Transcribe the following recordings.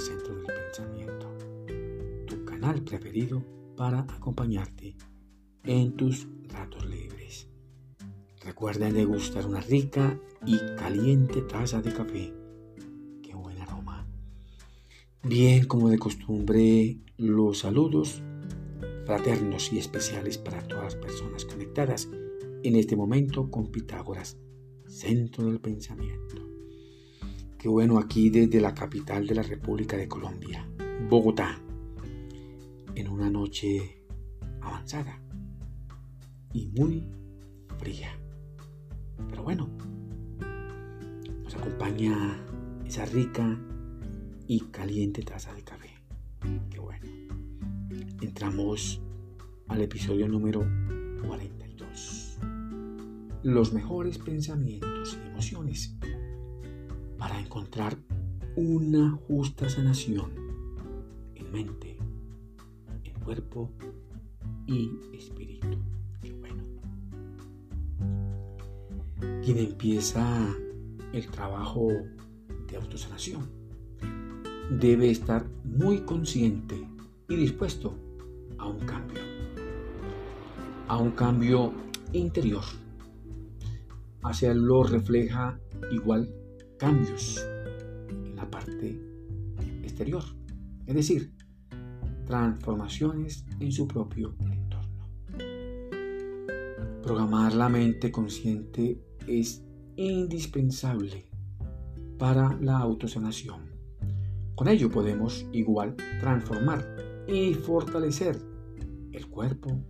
Centro del Pensamiento, tu canal preferido para acompañarte en tus ratos libres. Recuerda degustar una rica y caliente taza de café. Qué buen aroma. Bien, como de costumbre, los saludos fraternos y especiales para todas las personas conectadas en este momento con Pitágoras, centro del pensamiento. Qué bueno aquí desde la capital de la República de Colombia, Bogotá, en una noche avanzada y muy fría. Pero bueno, nos acompaña esa rica y caliente taza de café. Qué bueno. Entramos al episodio número 42. Los mejores pensamientos y emociones para encontrar una justa sanación en mente, en cuerpo y espíritu. Quien empieza el trabajo de autosanación debe estar muy consciente y dispuesto a un cambio, a un cambio interior. Hacerlo refleja igual cambios en la parte exterior, es decir, transformaciones en su propio entorno. Programar la mente consciente es indispensable para la autosanación. Con ello podemos igual transformar y fortalecer el cuerpo.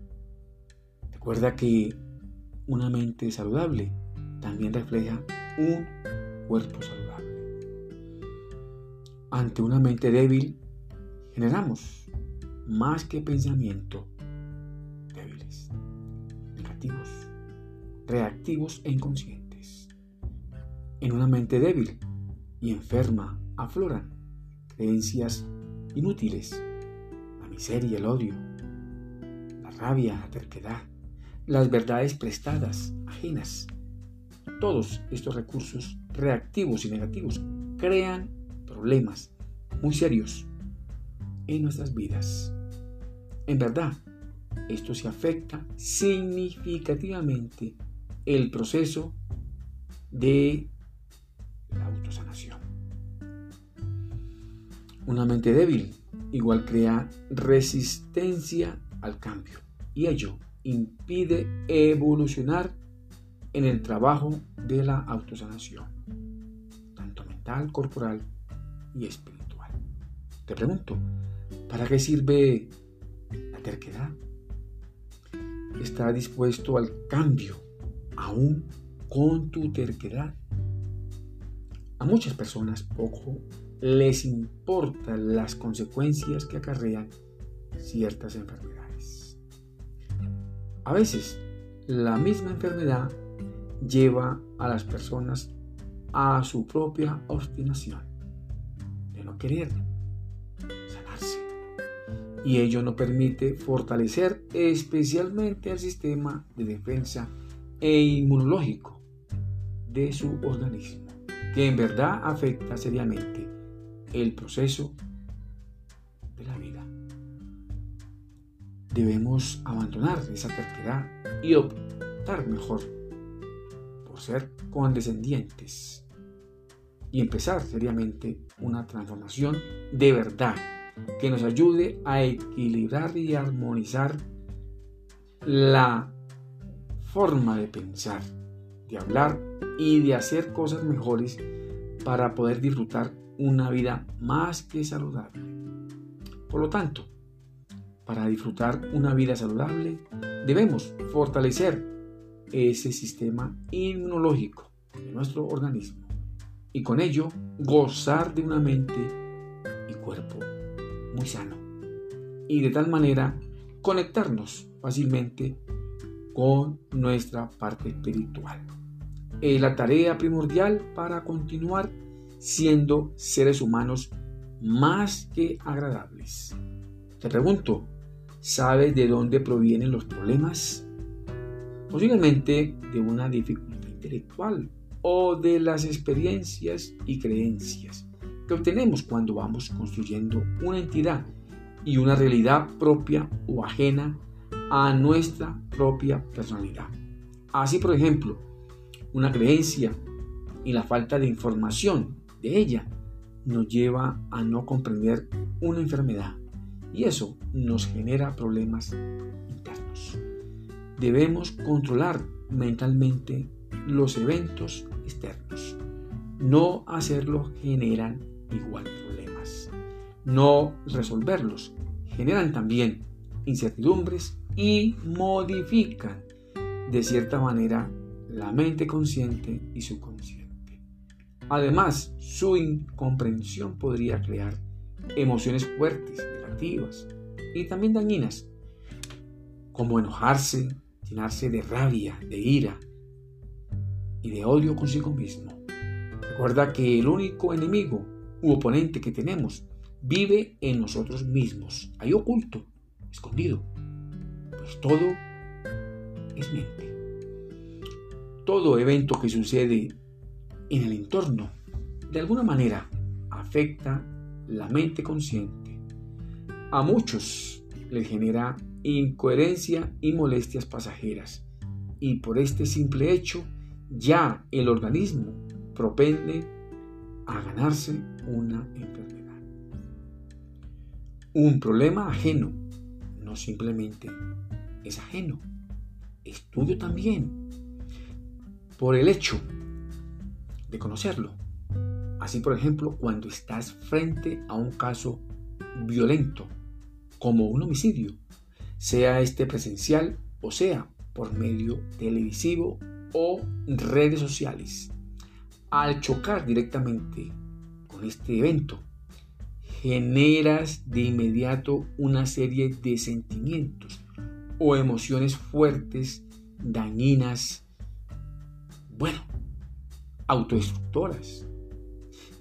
Recuerda que una mente saludable también refleja un cuerpo saludable. Ante una mente débil, generamos más que pensamiento débiles, negativos, reactivos e inconscientes. En una mente débil y enferma afloran creencias inútiles, la miseria, el odio, la rabia, la terquedad, las verdades prestadas, ajenas. Todos estos recursos reactivos y negativos crean problemas muy serios en nuestras vidas. En verdad, esto se afecta significativamente el proceso de la autosanación. Una mente débil igual crea resistencia al cambio y ello impide evolucionar en el trabajo de la autosanación, tanto mental, corporal y espiritual. Te pregunto, ¿para qué sirve la terquedad? ¿Estás dispuesto al cambio aún con tu terquedad? A muchas personas poco les importan las consecuencias que acarrean ciertas enfermedades. A veces, la misma enfermedad lleva a las personas a su propia obstinación de no querer sanarse. Y ello no permite fortalecer especialmente el sistema de defensa e inmunológico de su organismo, que en verdad afecta seriamente el proceso de la vida. Debemos abandonar esa terquedad y optar mejor ser condescendientes y empezar seriamente una transformación de verdad que nos ayude a equilibrar y armonizar la forma de pensar, de hablar y de hacer cosas mejores para poder disfrutar una vida más que saludable. Por lo tanto, para disfrutar una vida saludable debemos fortalecer ese sistema inmunológico de nuestro organismo y con ello gozar de una mente y cuerpo muy sano y de tal manera conectarnos fácilmente con nuestra parte espiritual. Es la tarea primordial para continuar siendo seres humanos más que agradables. Te pregunto, ¿sabes de dónde provienen los problemas? Posiblemente de una dificultad intelectual o de las experiencias y creencias que obtenemos cuando vamos construyendo una entidad y una realidad propia o ajena a nuestra propia personalidad. Así, por ejemplo, una creencia y la falta de información de ella nos lleva a no comprender una enfermedad y eso nos genera problemas internos. Debemos controlar mentalmente los eventos externos. No hacerlos generan igual problemas. No resolverlos generan también incertidumbres y modifican de cierta manera la mente consciente y subconsciente. Además, su incomprensión podría crear emociones fuertes, negativas y también dañinas, como enojarse, de rabia, de ira y de odio consigo mismo. Recuerda que el único enemigo u oponente que tenemos vive en nosotros mismos, ahí oculto, escondido. Pues todo es mente. Todo evento que sucede en el entorno, de alguna manera, afecta la mente consciente. A muchos les genera incoherencia y molestias pasajeras. Y por este simple hecho, ya el organismo propende a ganarse una enfermedad. Un problema ajeno no simplemente es ajeno, es tuyo también, por el hecho de conocerlo. Así, por ejemplo, cuando estás frente a un caso violento, como un homicidio, sea este presencial o sea por medio televisivo o redes sociales. Al chocar directamente con este evento, generas de inmediato una serie de sentimientos o emociones fuertes, dañinas, bueno, autodestructoras.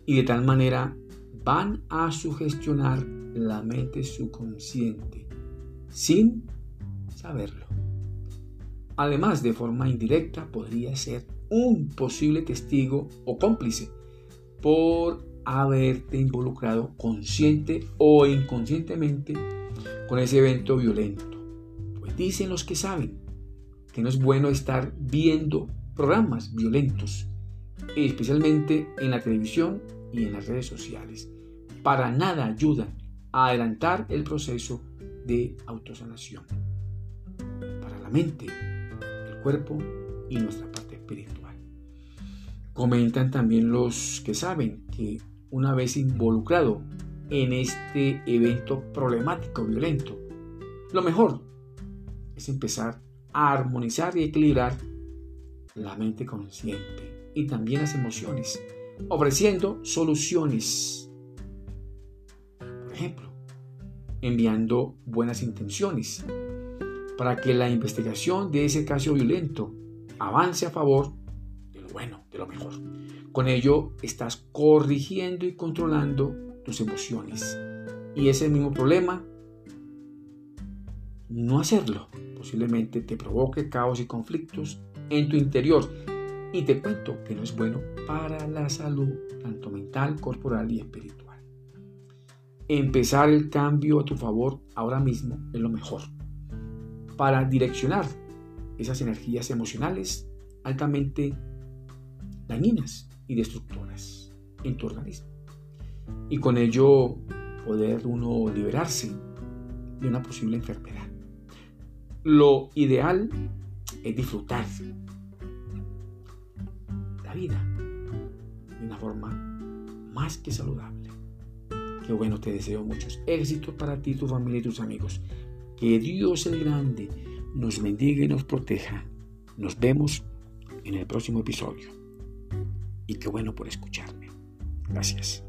Y de tal manera van a sugestionar la mente subconsciente sin saberlo. Además, de forma indirecta, podría ser un posible testigo o cómplice por haberte involucrado consciente o inconscientemente con ese evento violento. Pues dicen los que saben que no es bueno estar viendo programas violentos, especialmente en la televisión y en las redes sociales. Para nada ayudan a adelantar el proceso de autosanación para la mente, el cuerpo y nuestra parte espiritual. Comentan también los que saben que una vez involucrado en este evento problemático, violento, lo mejor es empezar a armonizar y equilibrar la mente consciente y también las emociones, ofreciendo soluciones. Por ejemplo, enviando buenas intenciones para que la investigación de ese caso violento avance a favor de lo bueno, de lo mejor. Con ello estás corrigiendo y controlando tus emociones. Y ese mismo problema, no hacerlo, posiblemente te provoque caos y conflictos en tu interior. Y te cuento que no es bueno para la salud, tanto mental, corporal y espiritual. Empezar el cambio a tu favor ahora mismo es lo mejor. Para direccionar esas energías emocionales altamente dañinas y destructoras en tu organismo. Y con ello poder uno liberarse de una posible enfermedad. Lo ideal es disfrutar la vida de una forma más que saludable. Qué bueno, te deseo muchos éxitos para ti, tu familia y tus amigos. Que Dios el Grande nos bendiga y nos proteja. Nos vemos en el próximo episodio y qué bueno por escucharme. Gracias.